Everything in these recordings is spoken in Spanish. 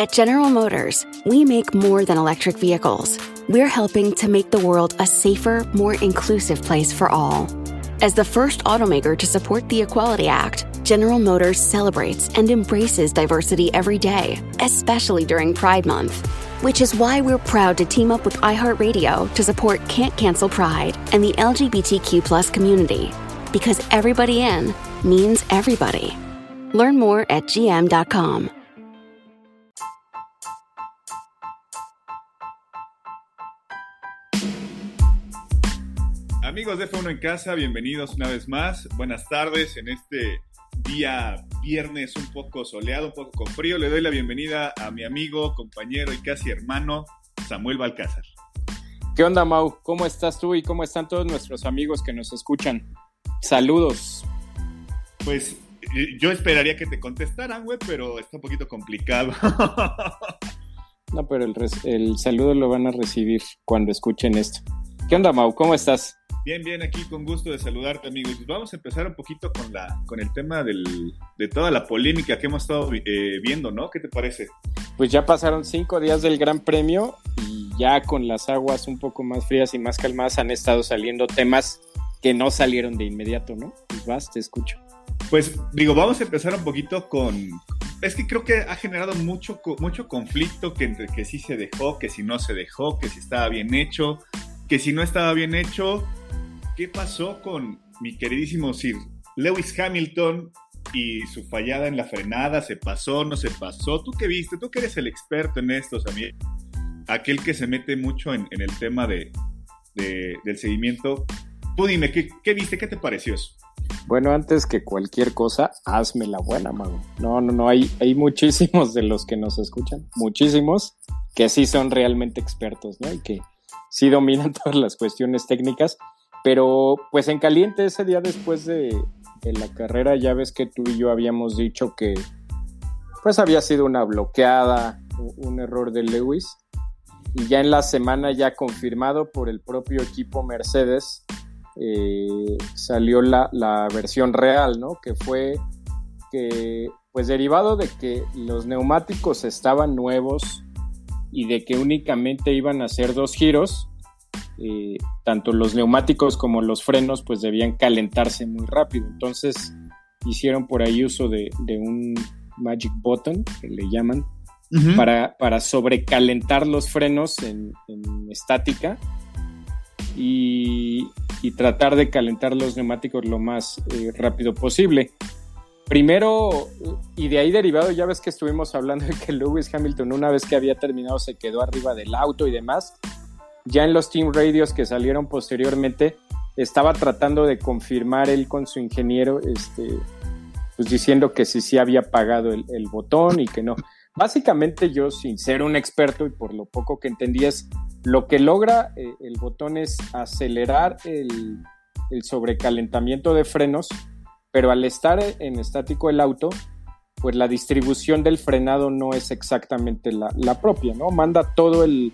At General Motors, we make more than electric vehicles. We're helping to make the world a safer, more inclusive place for all. As the first automaker to support the Equality Act, General Motors celebrates and embraces diversity every day, especially during Pride Month. Which is why we're proud to team up with iHeartRadio to support Can't Cancel Pride and the LGBTQ community. Because everybody in means everybody. Learn more at gm.com. Amigos de F1 en casa, bienvenidos una vez más. Buenas tardes en este día viernes un poco soleado, un poco con frío. Le doy la bienvenida a mi amigo, compañero y casi hermano Samuel Balcázar. ¿Qué onda, Mau? ¿Cómo estás tú y cómo están todos nuestros amigos que nos escuchan? Saludos. Pues eh, yo esperaría que te contestaran, güey, pero está un poquito complicado. no, pero el, el saludo lo van a recibir cuando escuchen esto. ¿Qué onda, Mau? ¿Cómo estás? Bien, bien, aquí con gusto de saludarte, amigo. Y vamos a empezar un poquito con, la, con el tema del, de toda la polémica que hemos estado eh, viendo, ¿no? ¿Qué te parece? Pues ya pasaron cinco días del Gran Premio y ya con las aguas un poco más frías y más calmadas han estado saliendo temas que no salieron de inmediato, ¿no? Pues vas, te escucho. Pues digo, vamos a empezar un poquito con... Es que creo que ha generado mucho, mucho conflicto que entre que sí se dejó, que si no se dejó, que si estaba bien hecho, que si no estaba bien hecho, ¿qué pasó con mi queridísimo Sir Lewis Hamilton y su fallada en la frenada? ¿Se pasó, no se pasó? ¿Tú qué viste? Tú que eres el experto en esto, también aquel que se mete mucho en, el tema de, del seguimiento. Tú dime, ¿qué, viste? ¿Qué te pareció eso? Bueno, antes que cualquier cosa, hazme la buena, mago. No, no, no, hay, hay muchísimos de los que nos escuchan, muchísimos, que sí son realmente expertos, ¿no? Y que sí dominan todas las cuestiones técnicas. Pero pues en caliente ese día después de, la carrera ya ves que tú y yo habíamos dicho que pues había sido una bloqueada, un error de Lewis. Y ya en la semana ya confirmado por el propio equipo Mercedes, eh, salió la, la, versión real, ¿no? Que fue que, pues derivado de que los neumáticos estaban nuevos y de que únicamente iban a hacer dos giros, eh, tanto los neumáticos como los frenos pues debían calentarse muy rápido. Entonces hicieron por ahí uso de, un magic button, que le llaman, para, para, sobrecalentar los frenos en, estática y, tratar de calentar los neumáticos lo más eh, rápido posible. Primero, y de ahí derivado, ya ves que estuvimos hablando de que Lewis Hamilton una vez que había terminado se quedó arriba del auto y demás ya en los team radios que salieron posteriormente, estaba tratando de confirmar él con su ingeniero, este, pues diciendo que sí, sí había pagado el, botón y que no. Básicamente yo, sin ser un experto y por lo poco que entendí, es lo que logra eh, el botón es acelerar el, sobrecalentamiento de frenos, pero al estar en estático el auto, pues la distribución del frenado no es exactamente la, la propia, ¿no? Manda todo el,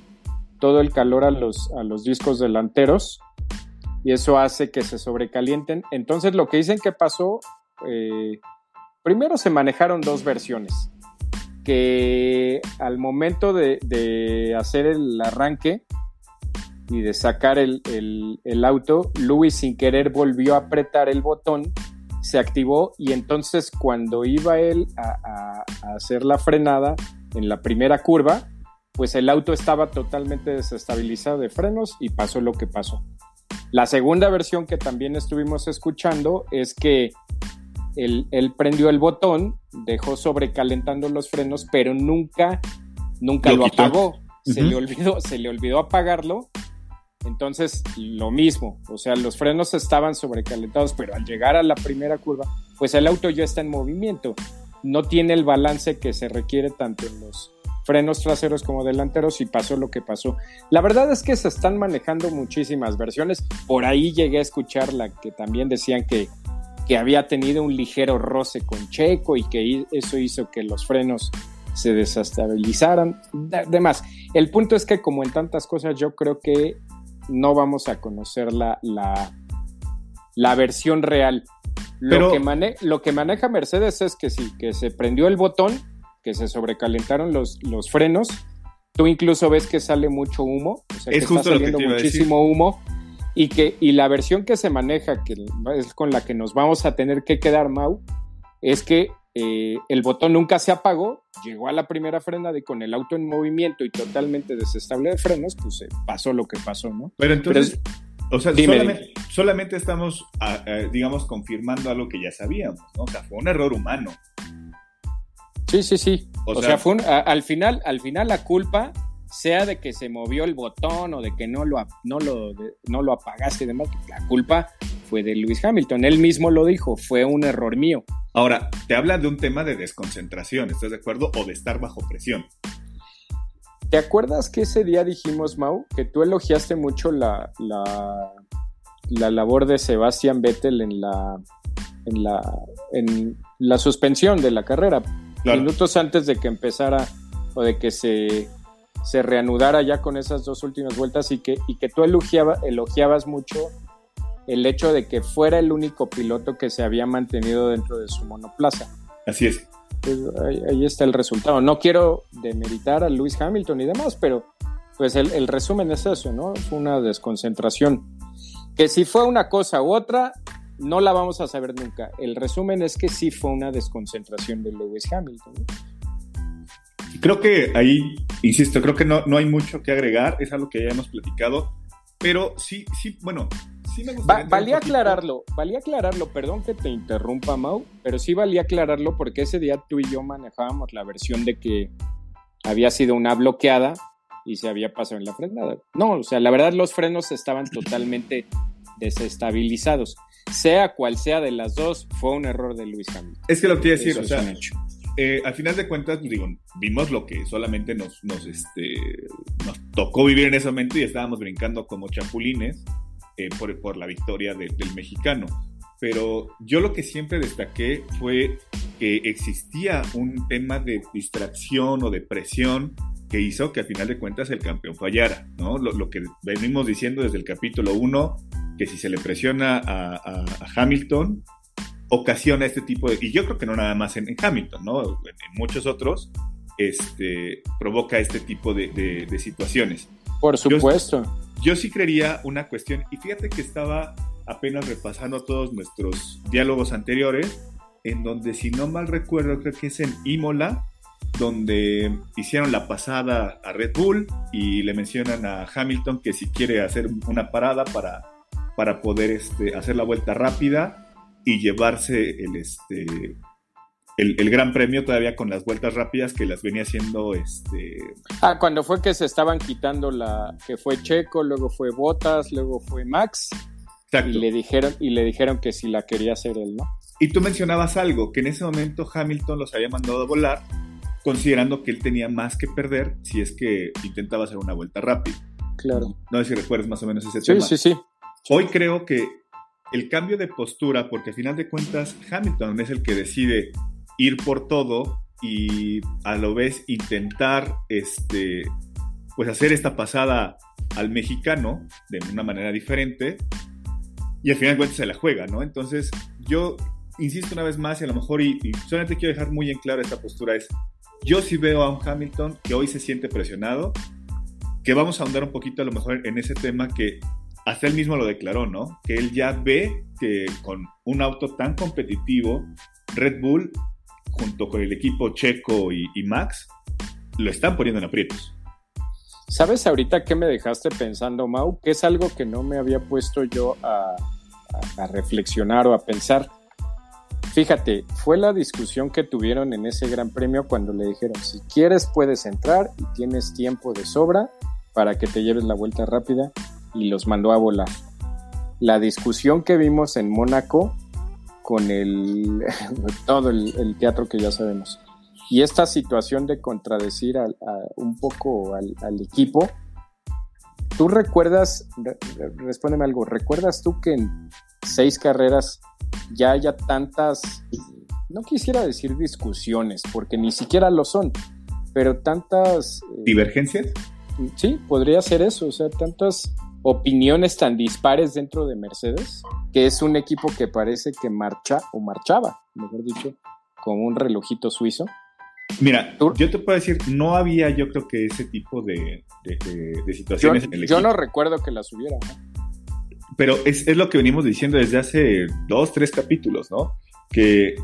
todo el calor a los, a los discos delanteros y eso hace que se sobrecalienten. Entonces lo que dicen que pasó, eh, primero se manejaron dos versiones, que al momento de, hacer el arranque y de sacar el, auto, Louis sin querer volvió a apretar el botón, se activó y entonces cuando iba él a hacer la frenada en la primera curva, pues el auto estaba totalmente desestabilizado de frenos y pasó lo que pasó. La segunda versión que también estuvimos escuchando es que él, prendió el botón, dejó sobrecalentando los frenos, pero nunca, nunca lo, apagó. Se le olvidó, se le olvidó apagarlo. Entonces, lo mismo, o sea, los frenos estaban sobrecalentados, pero al llegar a la primera curva, pues el auto ya está en movimiento. No tiene el balance que se requiere tanto en los frenos traseros como delanteros y pasó lo que pasó. La verdad es que se están manejando muchísimas versiones. Por ahí llegué a escuchar la que también decían que, que había tenido un ligero roce con Checo y que eso hizo que los frenos se desestabilizaran. Además, el punto es que como en tantas cosas yo creo que no vamos a conocer la, la, versión real. Lo, que lo que maneja Mercedes es que sí, que se prendió el botón que se sobrecalentaron los, los frenos. Tú incluso ves que sale mucho humo, o sea, Es que justo está lo que saliendo iba a muchísimo humo. Y, que, y la versión que se maneja, que es con la que nos vamos a tener que quedar, Mau, es que eh, el botón nunca se apagó, llegó a la primera frenada y con el auto en movimiento y totalmente desestable de frenos, pues eh, pasó lo que pasó, ¿no? Pero entonces, o sea, Dime, solamente, solamente estamos, ah, eh, digamos, confirmando algo que ya sabíamos, ¿no? O sea, fue un error humano. Sí, sí, sí. O O, sea- sea, fue un- a- al final, al final la culpa sea de que se movió el botón o de que no lo, no lo, de- no lo apagaste y demás, la culpa fue de Lewis Hamilton. Él mismo lo dijo, fue un error mío. Ahora, te habla de un tema de desconcentración, ¿estás de acuerdo? O de estar bajo presión. ¿Te acuerdas que ese día dijimos, Mau, que tú elogiaste mucho la, la, la labor de Sebastian Vettel en la, en la, en la suspensión de la carrera? Claro. Minutos antes de que empezara o de que se, se reanudara ya con esas dos últimas vueltas y que, y que tú elogiaba- elogiabas mucho el hecho de que fuera el único piloto que se había mantenido dentro de su monoplaza Así es. pues ahí, ahí está el resultado. No quiero demeritar a Lewis Hamilton y demás, pero pues el, el resumen es eso, ¿no? Fue una desconcentración. Que si fue una cosa u otra, no la vamos a saber nunca. El resumen es que sí fue una desconcentración de Lewis Hamilton. Creo que ahí, insisto, creo que no, no hay mucho que agregar, es algo que ya hemos platicado, pero sí, sí, bueno, sí me gustaría... valía aclararlo, valía aclararlo, perdón que te interrumpa, Mau, pero sí valía aclararlo porque ese día tú y yo manejábamos la versión de que había sido una bloqueada y se había pasado en la frenada. No, o sea, la verdad los frenos estaban totalmente desestabilizados. Sea cual sea de las dos, fue un error de Luis Hamilton. Es que lo que iba a decir, Eso o sea, eh, al final de cuentas, digo, vimos lo que solamente nos, nos, este, nos tocó vivir en ese momento y estábamos brincando como chapulines eh, por, por la victoria de- del mexicano. Pero yo lo que siempre destaqué fue que existía un tema de distracción o de presión que hizo que al final de cuentas el campeón fallara, ¿no? Lo, lo que venimos diciendo desde el capítulo 1, que si se le presiona a, a- a Hamilton, ocasiona este tipo de... Y yo creo que no nada más en, en Hamilton, ¿no? En, en muchos otros, este, provoca este tipo de, de- de situaciones. Por supuesto. Yo sí creería una cuestión, y fíjate que estaba apenas repasando todos nuestros diálogos anteriores, en donde si no mal recuerdo, creo que es en Imola, donde hicieron la pasada a Red Bull y le mencionan a Hamilton que si quiere hacer una parada para, para poder este, hacer la vuelta rápida y llevarse el, este, el, el gran premio todavía con las vueltas rápidas que las venía haciendo este, Ah, cuando fue que se estaban quitando la... que fue Checo, luego fue Bottas, luego fue Max, exacto. y le dijeron, y le dijeron que si la quería hacer él, ¿no? Y tú mencionabas algo, que en ese momento Hamilton los había mandado a volar, considerando que él tenía más que perder si es que intentaba hacer una vuelta rápida. Claro. No sé si recuerdas más o menos ese Sí, tema. sí, sí. Hoy creo que el cambio de postura, porque al final de cuentas Hamilton es el que decide ir por todo y a lo vez intentar este, pues hacer esta pasada al mexicano de una manera diferente y al final de cuentas se la juega, ¿no? Entonces yo insisto una vez más y a lo mejor y, y solamente quiero dejar muy en claro esta postura es yo sí veo a un Hamilton que hoy se siente presionado, que vamos a ahondar un poquito a lo mejor en ese tema que hasta él mismo lo declaró, ¿no? Que él ya ve que con un auto tan competitivo, Red Bull, junto con el equipo Checo y, Max, lo están poniendo en aprietos. ¿Sabes ahorita qué me dejaste pensando, Mau? Que es algo que no me había puesto yo a reflexionar o a pensar. Fíjate, fue la discusión que tuvieron en ese gran premio cuando le dijeron, si quieres puedes entrar y tienes tiempo de sobra para que te lleves la vuelta rápida y los mandó a volar. La discusión que vimos en Mónaco con el, todo el, el teatro que ya sabemos. Y esta situación de contradecir al- a- un poco al, al equipo, ¿tú recuerdas, re- re- respóndeme algo, ¿recuerdas tú que en seis carreras ya haya tantas, no quisiera decir discusiones, porque ni siquiera lo son, pero tantas... eh, ¿Divergencias? Sí, podría ser eso, o sea, tantas opiniones tan dispares dentro de Mercedes, que es un equipo que parece que marcha o marchaba, mejor dicho, con un relojito suizo. Mira, yo te puedo decir, no había yo creo que ese tipo de, situaciones yo, en el Yo no recuerdo que las hubiera. Pero es, es, lo que venimos diciendo desde hace dos, tres capítulos, ¿no? Que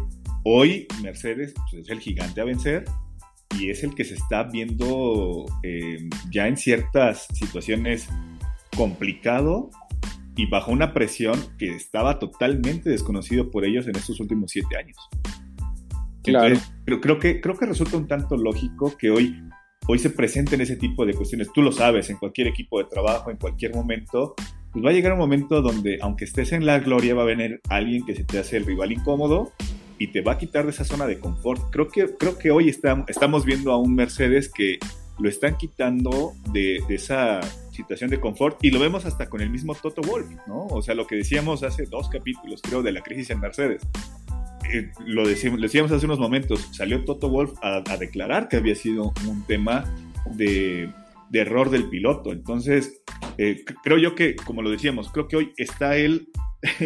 hoy Mercedes pues, es el gigante a vencer y es el que se está viendo eh, ya en ciertas situaciones complicado y bajo una presión que estaba totalmente desconocido por ellos en estos últimos siete años. Claro. creo, que, creo que resulta un tanto lógico que hoy, hoy se presenten ese tipo de cuestiones. Tú lo sabes, en cualquier equipo de trabajo, en cualquier momento, pues va a llegar un momento donde, aunque estés en la gloria, va a venir alguien que se te hace el rival incómodo y te va a quitar de esa zona de confort. Creo que, creo que hoy estamos viendo a un Mercedes que lo están quitando de, esa situación de confort y lo vemos hasta con el mismo Toto Wolf, ¿no? O sea, lo que decíamos hace dos capítulos, creo, de la crisis en Mercedes. Eh, lo decíamos, decíamos hace unos momentos, salió Toto Wolf a, declarar que había sido un tema de, error del piloto. Entonces, eh, creo yo que, como lo decíamos, creo que hoy está él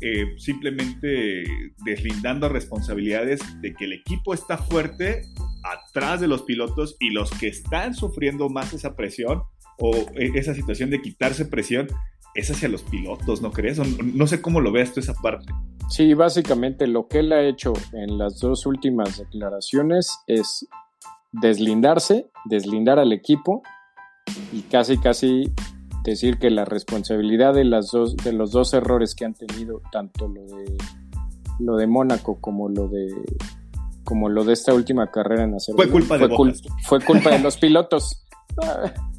eh, simplemente deslindando responsabilidades de que el equipo está fuerte atrás de los pilotos y los que están sufriendo más esa presión o e, esa situación de quitarse presión es hacia los pilotos, ¿no crees? No sé cómo lo veas tú esa parte. Sí, básicamente lo que él ha hecho en las dos últimas declaraciones es deslindarse, deslindar al equipo y casi casi decir que la responsabilidad de las dos de los dos errores que han tenido tanto lo de lo de Mónaco como lo de como lo de esta última carrera en hacer fue culpa de fue culpa de los pilotos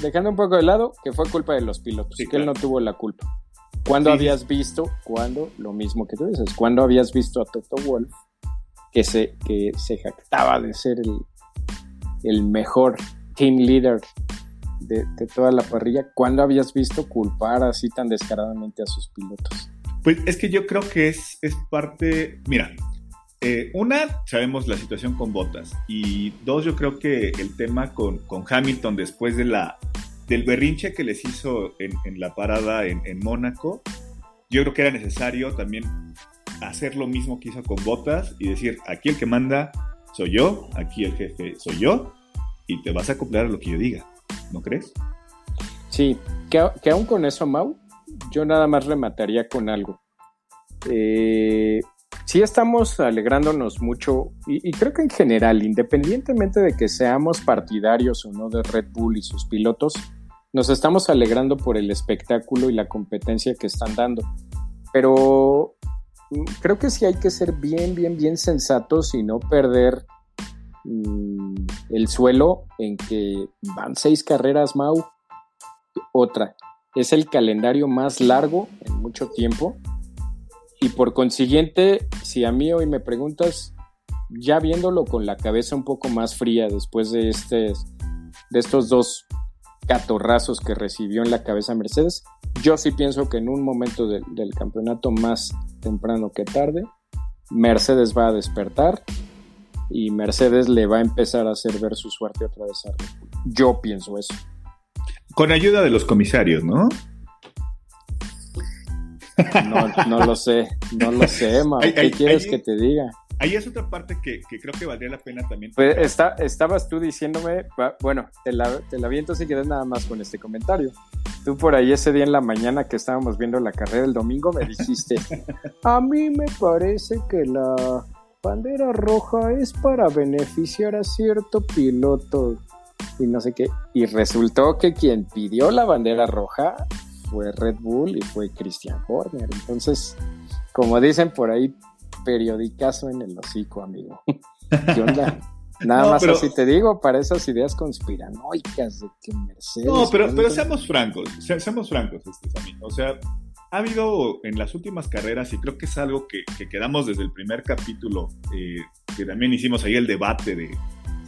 dejando un poco de lado que fue culpa de los pilotos que él no tuvo la culpa. ¿Cuándo habías visto, cuando, lo mismo que tú dices, cuándo habías visto a Toto Wolf que se, que se jactaba de ser el, el mejor team leader de, toda la parrilla, ¿cuándo habías visto culpar así tan descaradamente a sus pilotos? Pues es que yo creo que es, es parte, mira, eh, una, sabemos la situación con Botas y dos, yo creo que el tema con, con Hamilton después de la, del berrinche que les hizo en, la parada en, Mónaco, yo creo que era necesario también hacer lo mismo que hizo con Botas y decir, aquí el que manda soy yo, aquí el jefe soy yo y te vas a acoplar a lo que yo diga. ¿no crees? Sí, que, que aún con eso, Mau, yo nada más remataría con algo. Eh, sí estamos alegrándonos mucho y, creo que en general, independientemente de que seamos partidarios o no de Red Bull y sus pilotos, nos estamos alegrando por el espectáculo y la competencia que están dando. Pero mm, creo que sí hay que ser bien, bien, bien sensatos y no perder Mm, el suelo en que van seis carreras Mau. Otra, es el calendario más largo en mucho tiempo. Y por consiguiente, si a mí hoy me preguntas, ya viéndolo con la cabeza un poco más fría después de, este, de estos dos catorrazos que recibió en la cabeza Mercedes, yo sí pienso que en un momento del campeonato más temprano que tarde, Mercedes va a despertar y Mercedes le va a empezar a hacer ver su suerte otra vez a. Yo pienso eso. Con ayuda de los comisarios, ¿no? No, lo sé, no lo sé. ¿Qué quieres que te diga? Ahí es otra parte que, creo que valdría la pena también. Pues estabas tú diciéndome, bueno, te la, te la viento si quieres nada más con este comentario. Tú por ahí ese día en la mañana que estábamos viendo la carrera el domingo me dijiste, a mí me parece que la bandera roja es para beneficiar a cierto piloto y no sé qué. Y resultó que quien pidió la bandera roja fue Red Bull y fue Christian Horner. Entonces, como dicen por ahí, periodicazo en el hocico, amigo. ¿Qué onda? Nada más así te digo, para esas ideas conspiranoicas de que Mercedes. No, pero, pero seamos francos, seamos francos, este, O sea, ha habido en las últimas carreras, y creo que es algo que, quedamos desde el primer capítulo, eh, que también hicimos ahí el debate de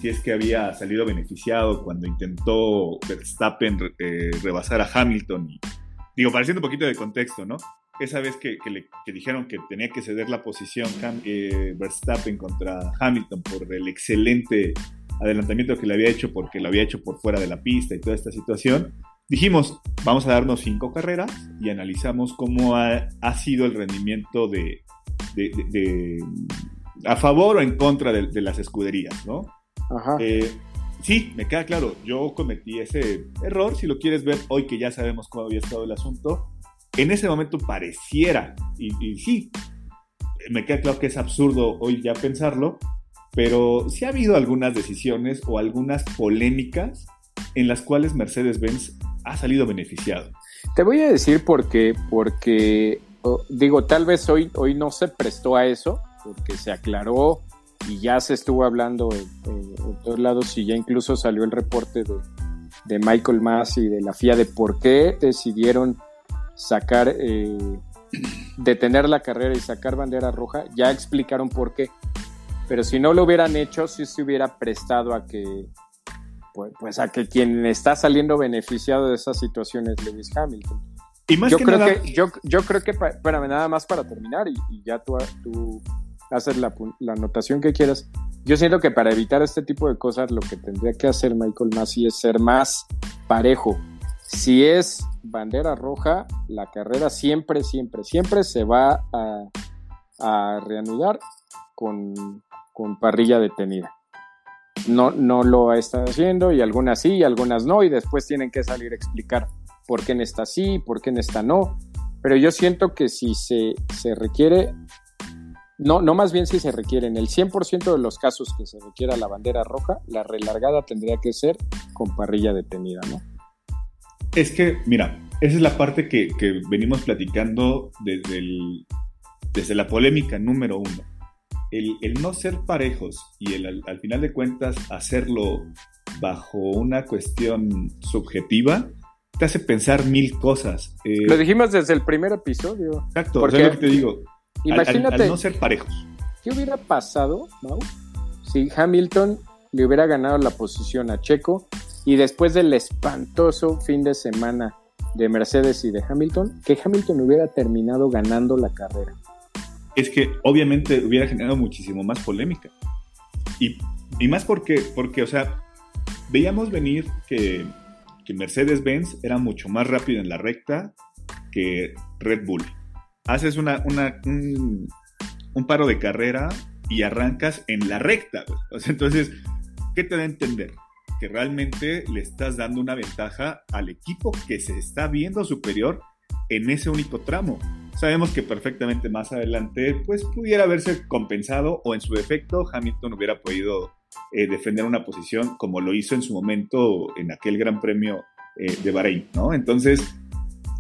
si es que había salido beneficiado cuando intentó Verstappen eh, rebasar a Hamilton. Y, digo, pareciendo un poquito de contexto, ¿no? Esa vez que, le, dijeron que tenía que ceder la posición eh, Verstappen contra Hamilton por el excelente adelantamiento que le había hecho porque lo había hecho por fuera de la pista y toda esta situación, dijimos, vamos a darnos cinco carreras y analizamos cómo ha, sido el rendimiento de, a favor o en contra de, las escuderías, ¿no? Ajá. Eh, sí, me queda claro, yo cometí ese error, si lo quieres ver hoy que ya sabemos cómo había estado el asunto, en ese momento pareciera, y, y sí, me queda claro que es absurdo hoy ya pensarlo, pero sí ha habido algunas decisiones o algunas polémicas en las cuales Mercedes-Benz ha salido beneficiado. Te voy a decir por qué, porque digo, tal vez hoy, hoy no se prestó a eso, porque se aclaró y ya se estuvo hablando en, todos lados y ya incluso salió el reporte de, Michael Mass y de la FIA de por qué decidieron sacar, eh, detener la carrera y sacar bandera roja, ya explicaron por qué. Pero si no lo hubieran hecho, sí se hubiera prestado a que, pues, pues a que quien está saliendo beneficiado de esa situación es Lewis Hamilton. Y más yo, creo que, yo, yo creo que, espérame, nada más para terminar y, ya tú, tú haces la, la, anotación que quieras. Yo siento que para evitar este tipo de cosas lo que tendría que hacer Michael Massey es ser más parejo. Si es bandera roja, la carrera siempre, siempre, siempre se va a, reanudar con, con parrilla detenida. No, no lo está haciendo y algunas sí y algunas no y después tienen que salir a explicar por qué en esta sí, por qué en esta no. Pero yo siento que si se, se requiere, no, no más bien si se requiere, en el 100% de los casos que se requiera la bandera roja, la relargada tendría que ser con parrilla detenida, ¿no? Es que, mira, esa es la parte que, venimos platicando desde, desde la polémica número uno. El, no ser parejos y el, al, final de cuentas hacerlo bajo una cuestión subjetiva te hace pensar mil cosas. Eh, lo dijimos desde el primer episodio. Exacto, porque, lo que te digo. Imagínate. Al, no ser parejos. ¿Qué hubiera pasado, Mau, si Hamilton le hubiera ganado la posición a Checo y después del espantoso fin de semana de Mercedes y de Hamilton, que Hamilton hubiera terminado ganando la carrera? Es que obviamente hubiera generado muchísimo más polémica. Y, y más porque, porque, o sea, veíamos venir que que Mercedes-Benz era mucho más rápido en la recta que Red Bull. Haces una, un, paro de carrera y arrancas en la recta. entonces, ¿qué te da a entender? Que realmente le estás dando una ventaja al equipo que se está viendo superior en ese único tramo. Sabemos que perfectamente más adelante pues pudiera haberse compensado o en su defecto Hamilton hubiera podido eh, defender una posición como lo hizo en su momento en aquel Gran Premio eh, de Bahrein, ¿no? Entonces,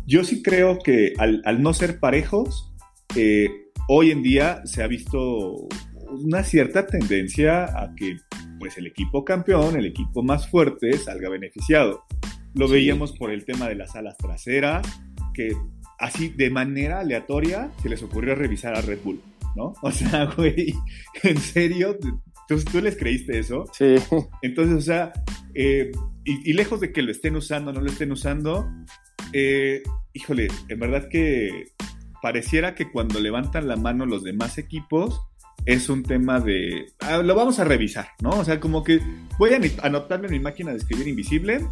yo sí creo que al, no ser parejos, eh, hoy en día se ha visto una cierta tendencia a que pues el equipo campeón, el equipo más fuerte, salga beneficiado. Lo veíamos por el tema de las alas traseras, que así de manera aleatoria se les ocurrió revisar a Red Bull, ¿no? O sea, güey, en serio, ¿Tú, les creíste eso? Sí. Entonces, o sea, eh, y, lejos de que lo estén usando, no lo estén usando, eh, híjole, en verdad que pareciera que cuando levantan la mano los demás equipos es un tema de, ah, lo vamos a revisar, ¿no? O sea, como que voy a anotarme en mi máquina de escribir invisible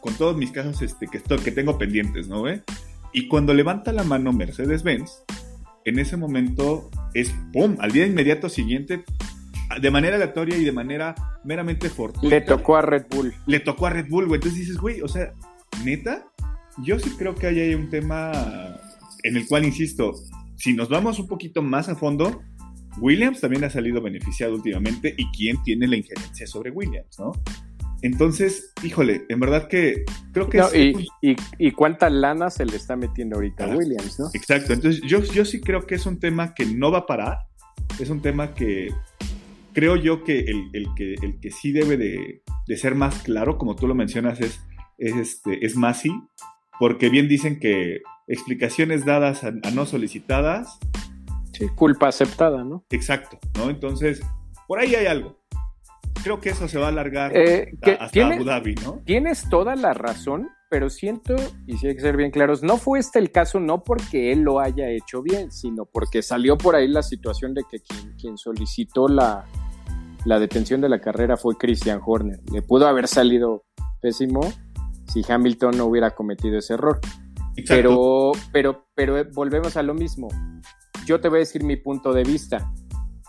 con todos mis casos este, que, estoy, que tengo pendientes, ¿no? Y cuando levanta la mano Mercedes-Benz, en ese momento es, ¡pum!, al día inmediato siguiente de manera aleatoria y de manera meramente fortuita. Le tocó a Red Bull. Le tocó a Red Bull, güey. Entonces dices, güey, o sea, neta, yo sí creo que hay un tema en el cual, insisto, si nos vamos un poquito más a fondo, Williams también ha salido beneficiado últimamente y quién tiene la injerencia sobre Williams, ¿no? Entonces, híjole, en verdad que creo que... y, y, cuánta lana se le está metiendo ahorita a Williams, ¿no? Exacto, entonces yo, yo sí creo que es un tema que no va a parar, es un tema que creo yo que el, que el que sí debe de, ser más claro, como tú lo mencionas, es, es, este, es Masi, porque bien dicen que explicaciones dadas a, no solicitadas. Sí, culpa aceptada, ¿no? Exacto, ¿no? Entonces, por ahí hay algo. Creo que eso se va a alargar eh, hasta Abu Dhabi, ¿no? Tienes toda la razón, pero siento, y si hay que ser bien claros, no fue este el caso, no porque él lo haya hecho bien, sino porque salió por ahí la situación de que quien, solicitó la, detención de la carrera fue Christian Horner. Le pudo haber salido pésimo si Hamilton no hubiera cometido ese error. Pero, pero, pero volvemos a lo mismo. Yo te voy a decir mi punto de vista.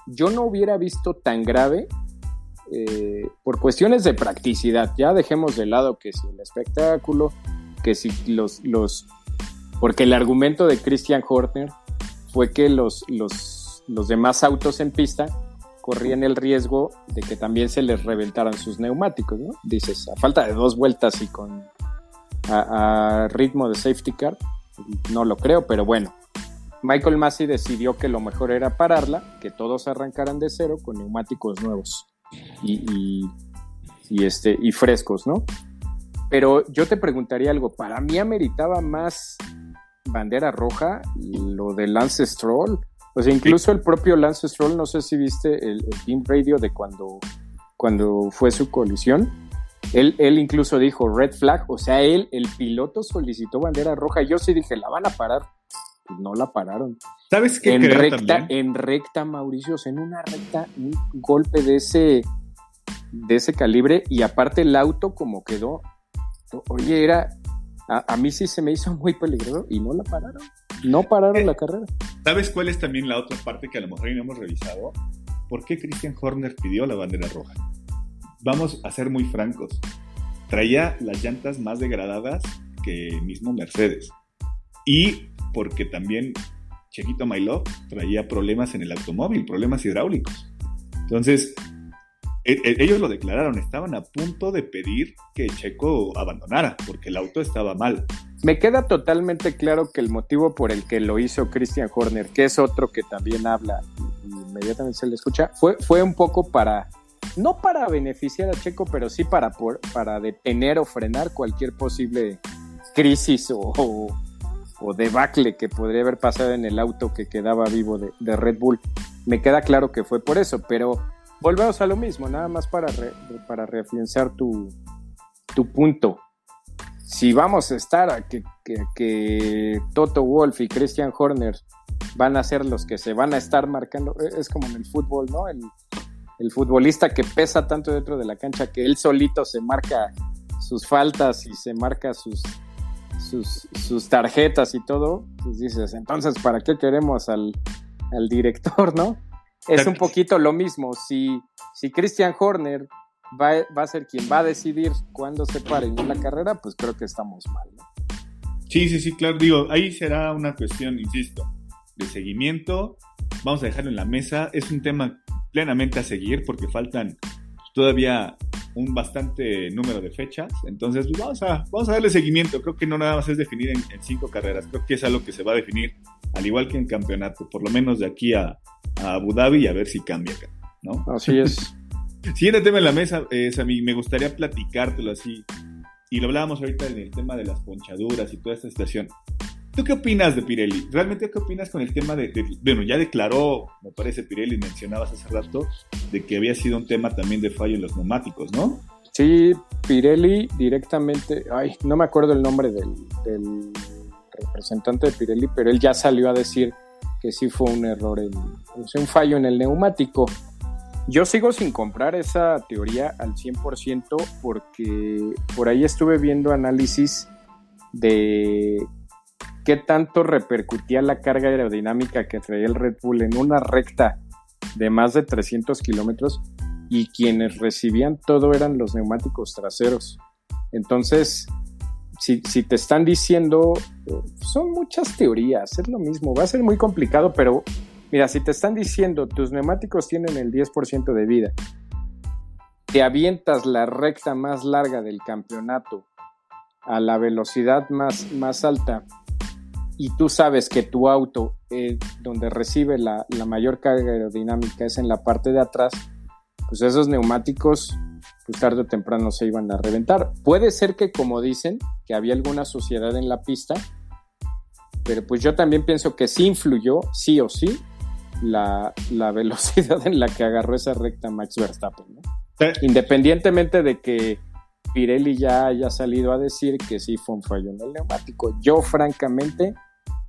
yo no hubiera visto tan grave eh, por cuestiones de practicidad. Ya dejemos de lado que si el espectáculo, que si los, los porque el argumento de Christian Horner fue que los, los, los demás autos en pista corrían el riesgo de que también se les reventaran sus neumáticos, ¿no? Dices, a falta de dos vueltas y con a, ritmo de safety car, no lo creo, pero bueno. Michael Massey decidió que lo mejor era pararla, que todos arrancaran de cero con neumáticos nuevos y, y, este, y frescos, ¿no? Pero yo te preguntaría algo, para mí ameritaba más bandera roja lo de Lance Stroll. O sea, incluso el propio Lance Stroll, no sé si viste el, team radio de cuando, cuando fue su colisión. Él, él incluso dijo red flag, o sea, él, el piloto solicitó bandera roja. Yo sí dije, la van a parar. Pues no la pararon. ¿Sabes qué? En recta, en recta, Mauricio, en una recta, un golpe de ese, de ese calibre y aparte el auto como quedó. Oye, era, a, mí sí se me hizo muy peligroso y no la pararon. No pararon eh, la carrera. ¿Sabes cuál es también la otra parte que a lo mejor no hemos revisado? ¿Por qué Christian Horner pidió la bandera roja? Vamos a ser muy francos. Traía las llantas más degradadas que mismo Mercedes. Y porque también Chequito Mailov traía problemas en el automóvil, problemas hidráulicos. Entonces, ellos lo declararon, estaban a punto de pedir que Checo abandonara porque el auto estaba mal. Me queda totalmente claro que el motivo por el que lo hizo Christian Horner, que es otro que también habla y inmediatamente se le escucha, fue, fue un poco para, no para beneficiar a Checo, pero sí para, para detener o frenar cualquier posible crisis o, debacle que podría haber pasado en el auto que quedaba vivo de Red Bull. Me queda claro que fue por eso, pero volvemos a lo mismo, nada más para, para reafianzar tu, tu punto. Si vamos a estar a que, que, Toto Wolf y Christian Horner van a ser los que se van a estar marcando, e, es como en el fútbol, ¿no? El, el futbolista que pesa tanto dentro de la cancha que él solito se marca sus faltas y se marca sus, sus, sus tarjetas y todo, pues dices, entonces, ¿para qué queremos al, al director, no? Es un poquito lo mismo. Si, si Christian Horner va, va, a ser quien va a decidir cuándo se pare en la carrera, pues creo que estamos mal. Sí, sí, sí, claro. Digo, ahí será una cuestión, insisto, de seguimiento. Vamos a dejarlo en la mesa. Es un tema plenamente a seguir porque faltan todavía un bastante número de fechas. Entonces, pues, vamos, a, vamos a darle seguimiento. Creo que no nada más es definir en, en, cinco carreras. Creo que es algo que se va a definir, al igual que en campeonato, por lo menos de aquí a, a Abu Dhabi y a ver si cambia acá, ¿no? Así es. Siguiente tema en la mesa, es a mí me gustaría platicártelo así. Y lo hablábamos ahorita en el tema de las ponchaduras y toda esta situación. ¿Tú qué opinas de Pirelli? ¿Realmente qué opinas con el tema de, bueno, ya declaró, me parece Pirelli, mencionabas hace rato, de que había sido un tema también de fallo en los neumáticos, ¿no? Sí, Pirelli directamente, ay, no me acuerdo el nombre del, del representante de Pirelli, pero él ya salió a decir que sí fue un error, en, un fallo en el neumático. Yo sigo sin comprar esa teoría al 100% porque por ahí estuve viendo análisis de qué tanto repercutía la carga aerodinámica que traía el Red Bull en una recta de más de 300 kilómetros y quienes recibían todo eran los neumáticos traseros. Entonces, si, te están diciendo, son muchas teorías, es lo mismo, va a ser muy complicado, pero mira, si te están diciendo tus neumáticos tienen el 10% de vida, te avientas la recta más larga del campeonato a la velocidad más, más alta y tú sabes que tu auto eh, donde recibe la, la mayor carga aerodinámica es en la parte de atrás, pues esos neumáticos pues tarde o temprano se iban a reventar. Puede ser que, como dicen, que había alguna suciedad en la pista, pero pues yo también pienso que sí influyó, sí o sí, la, velocidad en la que agarró esa recta Max Verstappen. Independientemente de que Pirelli ya haya salido a decir que sí fue un fallo en el neumático, yo francamente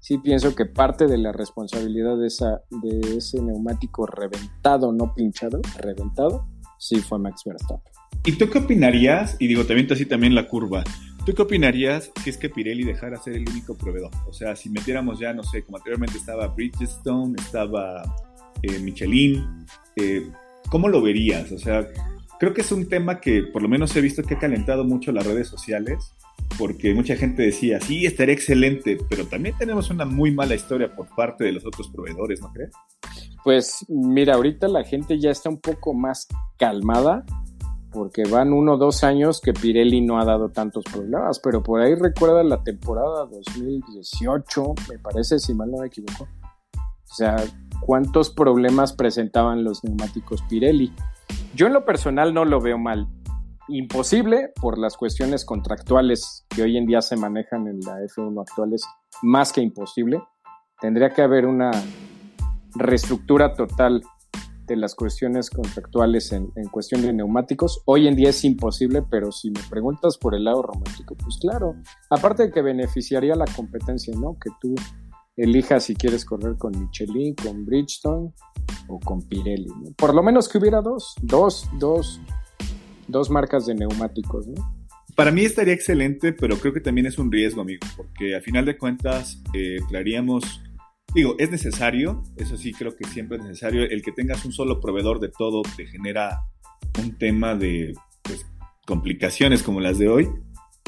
sí pienso que parte de la responsabilidad de, esa, de ese neumático reventado, no pinchado, reventado, sí fue Max Verstappen. ¿Y tú qué opinarías? Y digo, también así también la curva. ¿Tú qué opinarías si es que Pirelli dejara ser el único proveedor? O sea, si metiéramos ya, no sé, como anteriormente estaba Bridgestone, estaba eh, Michelin. Eh, ¿Cómo lo verías? O sea, creo que es un tema que por lo menos he visto que ha calentado mucho las redes sociales, porque mucha gente decía, sí, estaría excelente, pero también tenemos una muy mala historia por parte de los otros proveedores, ¿no crees? Pues mira, ahorita la gente ya está un poco más calmada porque van uno o dos años que Pirelli no ha dado tantos problemas, pero por ahí recuerda la temporada 2018, me parece, si mal no me equivoco. O sea, ¿cuántos problemas presentaban los neumáticos Pirelli? Yo en lo personal no lo veo mal. Imposible por las cuestiones contractuales que hoy en día se manejan en la F1 actuales, más que imposible. Tendría que haber una reestructura total de las cuestiones contractuales en, cuestión de neumáticos. Hoy en día es imposible, pero si me preguntas por el lado romántico, pues claro, aparte de que beneficiaría la competencia, ¿no? Que tú elijas si quieres correr con Michelin, con Bridgestone o con Pirelli. Por lo menos que hubiera dos, dos, dos, dos marcas de neumáticos, ¿no? Para mí estaría excelente, pero creo que también es un riesgo, amigo, porque a final de cuentas eh, traeríamos Digo, es necesario, eso sí creo que siempre es necesario. El que tengas un solo proveedor de todo te genera un tema de pues, complicaciones como las de hoy,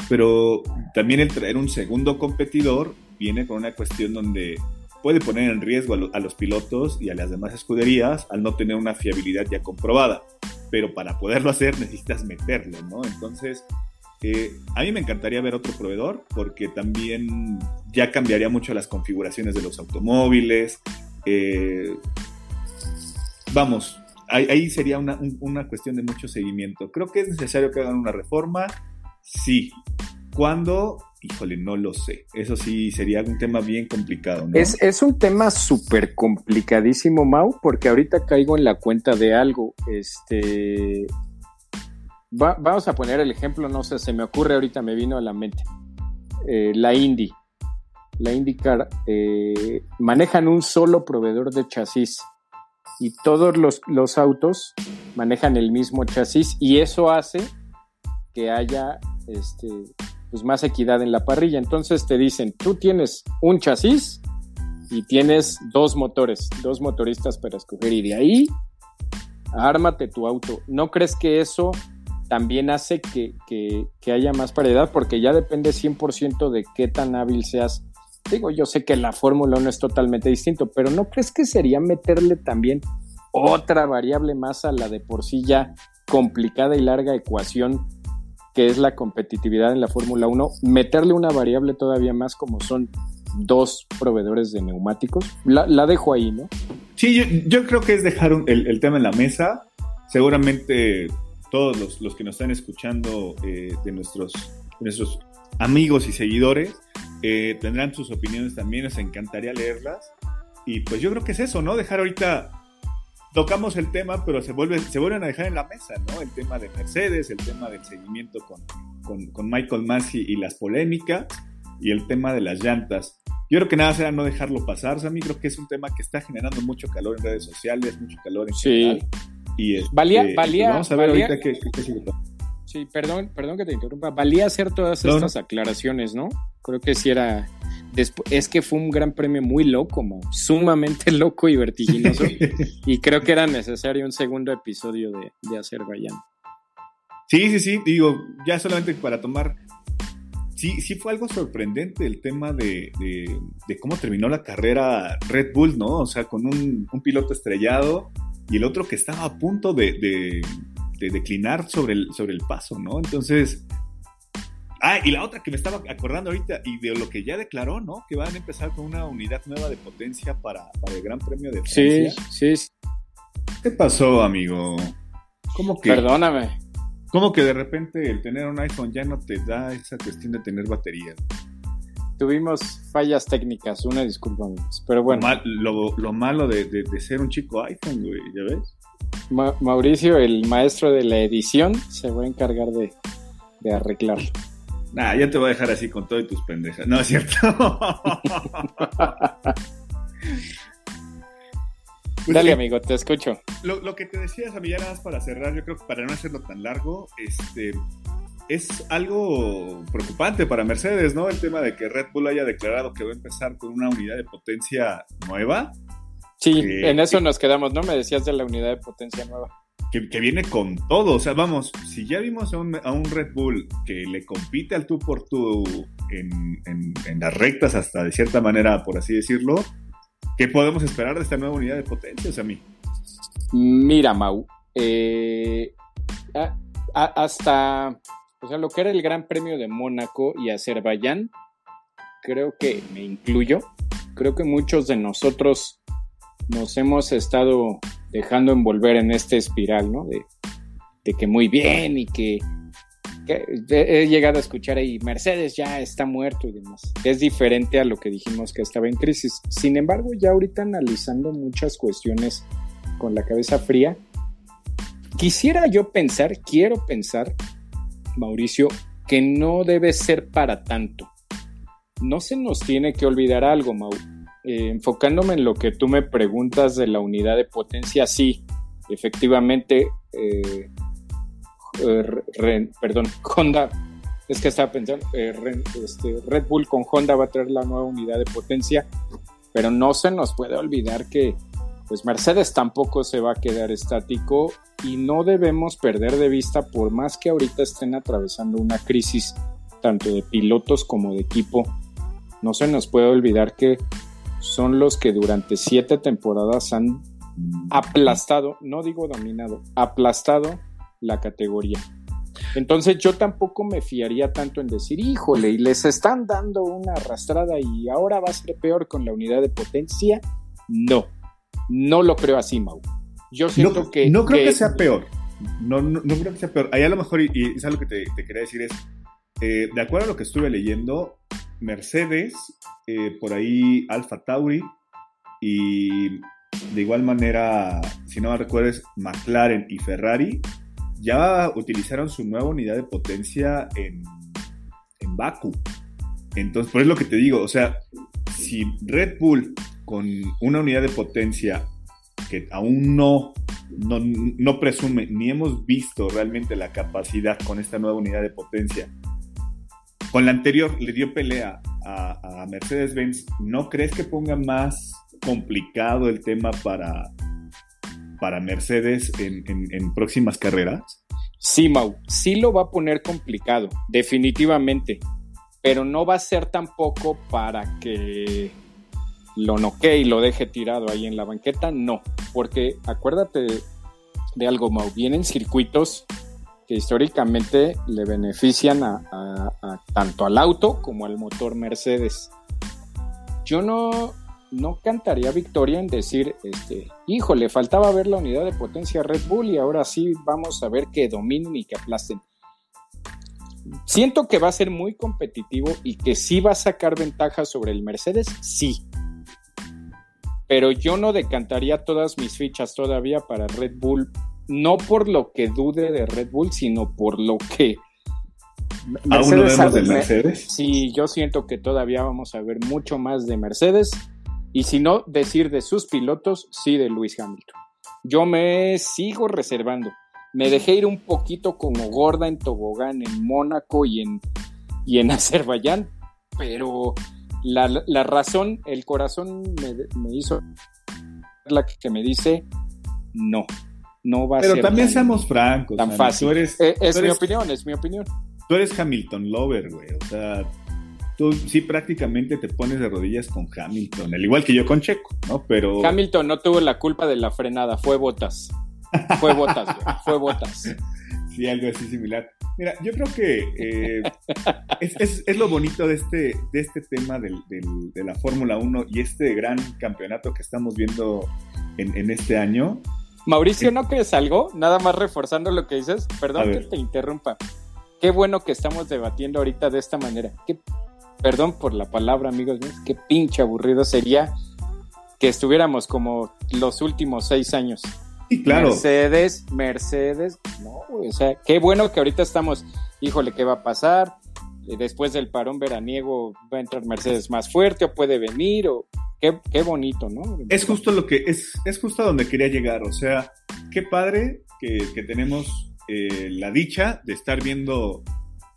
pero también el traer un segundo competidor viene con una cuestión donde puede poner en riesgo a, a, los pilotos y a las demás escuderías al no tener una fiabilidad ya comprobada. Pero para poderlo hacer necesitas meterlo, ¿no? Entonces, eh, a mí me encantaría ver otro proveedor porque también ya cambiaría mucho las configuraciones de los automóviles. Eh, vamos, ahí, sería una, cuestión de mucho seguimiento. Creo que es necesario que hagan una reforma. Sí. ¿Cuándo? Híjole, no lo sé. Eso sí sería un tema bien complicado. Es, un tema súper complicadísimo, Mau, porque ahorita caigo en la cuenta de algo. Este, vamos a poner el ejemplo, no sé, se me ocurre ahorita, me vino a la mente. Eh, la Indy. La IndyCar eh, manejan un solo proveedor de chasis y todos los, los, autos manejan el mismo chasis y eso hace que haya este, pues más equidad en la parrilla. Entonces te dicen, tú tienes un chasis y tienes dos motores, dos motoristas para escoger y de ahí ármate tu auto. ¿No crees que eso también hace que, haya más paridad porque ya depende 100% de qué tan hábil seas. Digo, yo sé que la Fórmula 1 es totalmente distinto, pero ¿no crees que sería meterle también otra variable más a la de por sí ya complicada y larga ecuación que es la competitividad en la Fórmula 1? Meterle una variable todavía más como son dos proveedores de neumáticos. La, dejo ahí, ¿no? Sí, yo, creo que es dejar el, el tema en la mesa. Seguramente todos los, que nos están escuchando eh, de nuestros, nuestros amigos y seguidores eh, tendrán sus opiniones también, nos encantaría leerlas. Y pues yo creo que es eso, ¿no? Dejar ahorita, tocamos el tema, pero se, vuelve, se vuelven a dejar en la mesa, ¿no? El tema de Mercedes, el tema del seguimiento con, con, Michael Massey y las polémicas, y el tema de las llantas. Yo creo que nada será no dejarlo pasar. mí creo que es un tema que está generando mucho calor en redes sociales, mucho calor en sí. Y valía, este, valía, vamos a ver ahorita qué, sigue. Sí, perdón, perdón que te interrumpa. Valía hacer todas estas aclaraciones, ¿no? Creo que sí era. es que fue un gran premio muy loco, sumamente loco y vertiginoso. y creo que era necesario un segundo episodio de, de Azerbaiyán. Sí, sí, sí. Digo, ya solamente para tomar. Sí, sí fue algo sorprendente el tema de, de, cómo terminó la carrera Red Bull, ¿no? O sea, con un, un piloto estrellado y el otro que estaba a punto de, declinar sobre el, sobre el paso, ¿no? Entonces, Ah, y la otra que me estaba acordando ahorita, y de lo que ya declaró, ¿no? Que van a empezar con una unidad nueva de potencia para, el Gran Premio de Francia. Sí, sí. ¿Qué pasó, amigo? ¿Cómo que? Perdóname. ¿Cómo que de repente el tener un iPhone ya no te da esa cuestión de tener batería? tuvimos fallas técnicas, una disculpa, Pero bueno. Lo, malo de, ser un chico iPhone, güey, ¿ya ves? Mauricio, el maestro de la edición, se va a encargar de, de arreglarlo. Nah, ya te voy a dejar así con todo y tus pendejas. No, es cierto. Dale, amigo, te escucho. Lo, lo, que te decías, a mí ya nada más para cerrar, yo creo que para no hacerlo tan largo, este, es algo preocupante para Mercedes, ¿no? El tema de que Red Bull haya declarado que va a empezar con una unidad de potencia nueva. Sí, en eso nos quedamos, ¿no? Me decías de la unidad de potencia nueva. Que, viene con todo, o sea, vamos, si ya vimos a un, a un Red Bull que le compite al tú por tú en, en, las rectas hasta de cierta manera, por así decirlo, ¿qué podemos esperar de esta nueva unidad de potencia, a mí? Mira, Mau, eh, hasta, o sea, lo que era el Gran Premio de Mónaco y Azerbaiyán, creo que me incluyo, creo que muchos de nosotros nos hemos estado dejando envolver en este espiral, ¿no? De, que muy bien y que, he llegado a escuchar ahí, Mercedes ya está muerto y demás. Es diferente a lo que dijimos que estaba en crisis. Sin embargo, ya ahorita analizando muchas cuestiones con la cabeza fría, quisiera yo pensar, quiero pensar, Mauricio, que no debe ser para tanto. No se nos tiene que olvidar algo, Mauricio eh, enfocándome en lo que tú me preguntas de la unidad de potencia, sí, efectivamente, eh, perdón, Honda, es que estaba pensando, eh, este, Red Bull con Honda va a traer la nueva unidad de potencia, pero no se nos puede olvidar que pues Mercedes tampoco se va a quedar estático y no debemos perder de vista, por más que ahorita estén atravesando una crisis tanto de pilotos como de equipo, no se nos puede olvidar que son los que durante siete temporadas han aplastado, no digo dominado, aplastado la categoría. Entonces yo tampoco me fiaría tanto en decir, híjole, y les están dando una arrastrada y ahora va a ser peor con la unidad de potencia. No, no lo creo así, Mau. Yo siento que... No creo que, sea peor. No, no, creo que sea peor. Ahí a lo mejor, y, es algo que te, quería decir, es, eh, de acuerdo a lo que estuve leyendo, Mercedes, eh, por ahí Alfa Tauri y de igual manera, si no me recuerdes, McLaren y Ferrari ya utilizaron su nueva unidad de potencia en, en Baku. Entonces, por eso es lo que te digo, o sea, si Red Bull con una unidad de potencia que aún no, no, no, presume ni hemos visto realmente la capacidad con esta nueva unidad de potencia con la anterior le dio pelea a, Mercedes-Benz. ¿No crees que ponga más complicado el tema para, para Mercedes en, próximas carreras? Sí, Mau, sí lo va a poner complicado, definitivamente, pero no va a ser tampoco para que lo noquee y lo deje tirado ahí en la banqueta, no, porque acuérdate de algo, Mau, vienen circuitos que históricamente le benefician tanto al auto como al motor Mercedes. Yo no, no cantaría victoria en decir, este, híjole, faltaba ver la unidad de potencia Red Bull y ahora sí vamos a ver que dominen y que aplasten. Siento que va a ser muy competitivo y que sí va a sacar ventaja sobre el Mercedes, sí. Pero yo no decantaría todas mis fichas todavía para Red Bull no por lo que dude de Red Bull, sino por lo que Mercedes ¿Aún no de Mercedes? Sí, yo siento que todavía vamos a ver mucho más de Mercedes y si no decir de sus pilotos, sí de Luis Hamilton. Yo me sigo reservando. Me dejé ir un poquito como gorda en tobogán en Mónaco y en, y en Azerbaiyán, pero la, razón, el corazón me, me hizo la que me dice no no va a ser. Pero también seamos francos. Tan fácil. Eres, eh, es, mi opinión, es mi opinión. Tú eres Hamilton Lover, güey. O sea, tú sí prácticamente te pones de rodillas con Hamilton, al igual que yo con Checo, ¿no? Pero. Hamilton no tuvo la culpa de la frenada, fue Botas. Fue Botas, güey. Fue Botas. Sí, algo así similar. Mira, yo creo que eh, es, lo bonito de este, de este tema del, de la Fórmula 1 y este gran campeonato que estamos viendo en, en este año, Mauricio, ¿no crees algo? Nada más reforzando lo que dices. Perdón que te interrumpa. Qué bueno que estamos debatiendo ahorita de esta manera. Qué, perdón por la palabra, amigos míos. Qué pinche aburrido sería que estuviéramos como los últimos seis años. Sí, claro. Mercedes, Mercedes. No, o sea, qué bueno que ahorita estamos. Híjole, ¿qué va a pasar? Eh, después del parón veraniego va a entrar Mercedes más fuerte o puede venir o qué, bonito, ¿no? Es justo lo que, es, es justo a donde quería llegar, o sea, qué padre que, tenemos eh, la dicha de estar viendo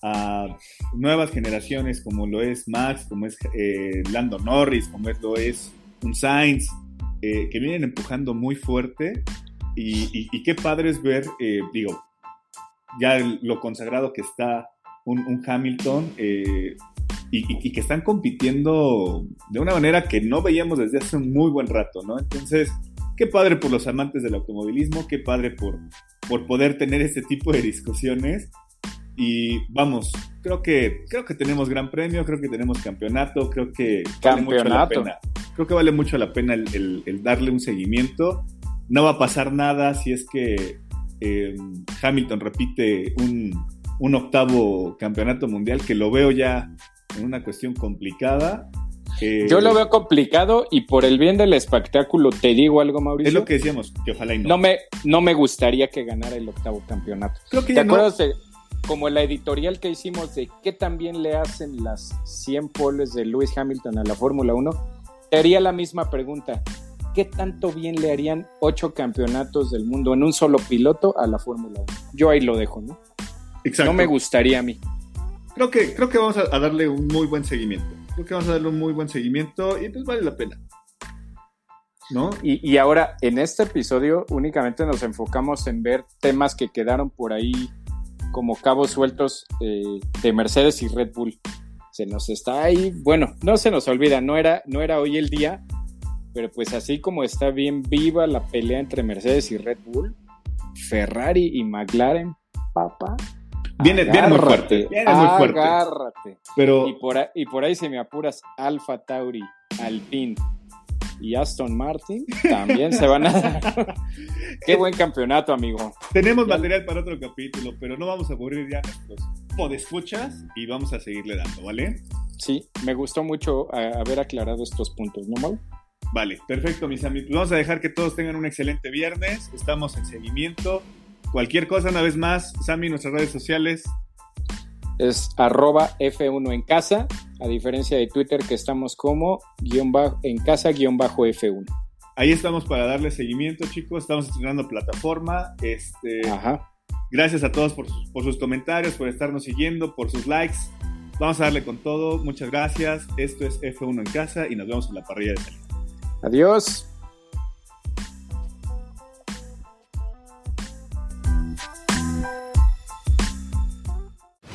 a nuevas generaciones como lo es Max, como es eh, Lando Norris, como es, lo es un Sainz, eh, que vienen empujando muy fuerte y, qué padre es ver, eh, digo, ya lo consagrado que está un, Hamilton y, que están compitiendo de una manera que no veíamos desde hace un muy buen rato, ¿no? Entonces, qué padre por los amantes del automovilismo, qué padre por, por poder tener este tipo de discusiones. Y vamos, creo que, creo que tenemos gran premio, creo que tenemos campeonato, creo que vale mucho la pena. Creo que vale mucho la pena el, darle un seguimiento. No va a pasar nada si es que eh, Hamilton repite un, un octavo campeonato mundial, que lo veo ya en una cuestión complicada. Yo lo veo complicado y por el bien del espectáculo te digo algo, Mauricio. Es lo que decíamos, que ojalá y no. No me, no me gustaría que ganara el octavo campeonato. Creo que ¿Te acuerdas de, como la editorial que hicimos de qué también le hacen las 100 poles de Lewis Hamilton a la Fórmula 1? Te haría la misma pregunta. ¿Qué tanto bien le harían ocho campeonatos del mundo en un solo piloto a la Fórmula 1? Yo ahí lo dejo, ¿no? Exacto. No me gustaría a mí creo que, creo que vamos a, darle un muy buen seguimiento. Creo que vamos a darle un muy buen seguimiento y pues vale la pena. ¿No? Y, ahora, en este episodio únicamente nos enfocamos en ver temas que quedaron por ahí como cabos sueltos eh, de Mercedes y Red Bull. Se nos está ahí, bueno, no se nos olvida, no era, no era hoy el día, pero pues así como está bien viva la pelea entre Mercedes y Red Bull, Ferrari y McLaren, papá, Viene, viene muy fuerte. Viene muy fuerte. Agárrate. Pero... Y, por ahí, y por ahí se me apuras Alfa Tauri, Alpine y Aston Martin también se van a dar. Qué buen campeonato, amigo. Tenemos material para otro capítulo, pero no vamos a aburrir ya nuestros podescuchas y vamos a seguirle dando, ¿vale? Sí, me gustó mucho eh, haber aclarado estos puntos, ¿no, Mau? Vale, perfecto, mis amigos. Vamos a dejar que todos tengan un excelente viernes. Estamos en seguimiento. Cualquier cosa, una vez más, Sammy, nuestras redes sociales. Es arroba F1 en casa, a diferencia de Twitter que estamos como guion bajo, en casa guion bajo F1. Ahí estamos para darle seguimiento, chicos. Estamos estrenando plataforma. Este, Gracias a todos por sus, por sus comentarios, por estarnos siguiendo, por sus likes. Vamos a darle con todo. Muchas gracias. Esto es F1 en casa y nos vemos en la parrilla de salida. Adiós.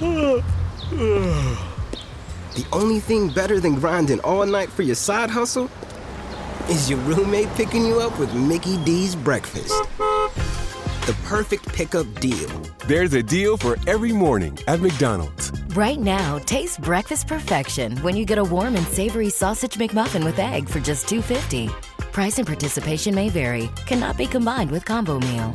The only thing better than grinding all night for your side hustle is your roommate picking you up with Mickey D's breakfast. The perfect pickup deal. There's a deal for every morning at McDonald's. Right now, taste breakfast perfection when you get a warm and savory sausage McMuffin with egg for just $2.50. Price and participation may vary, cannot be combined with combo meal.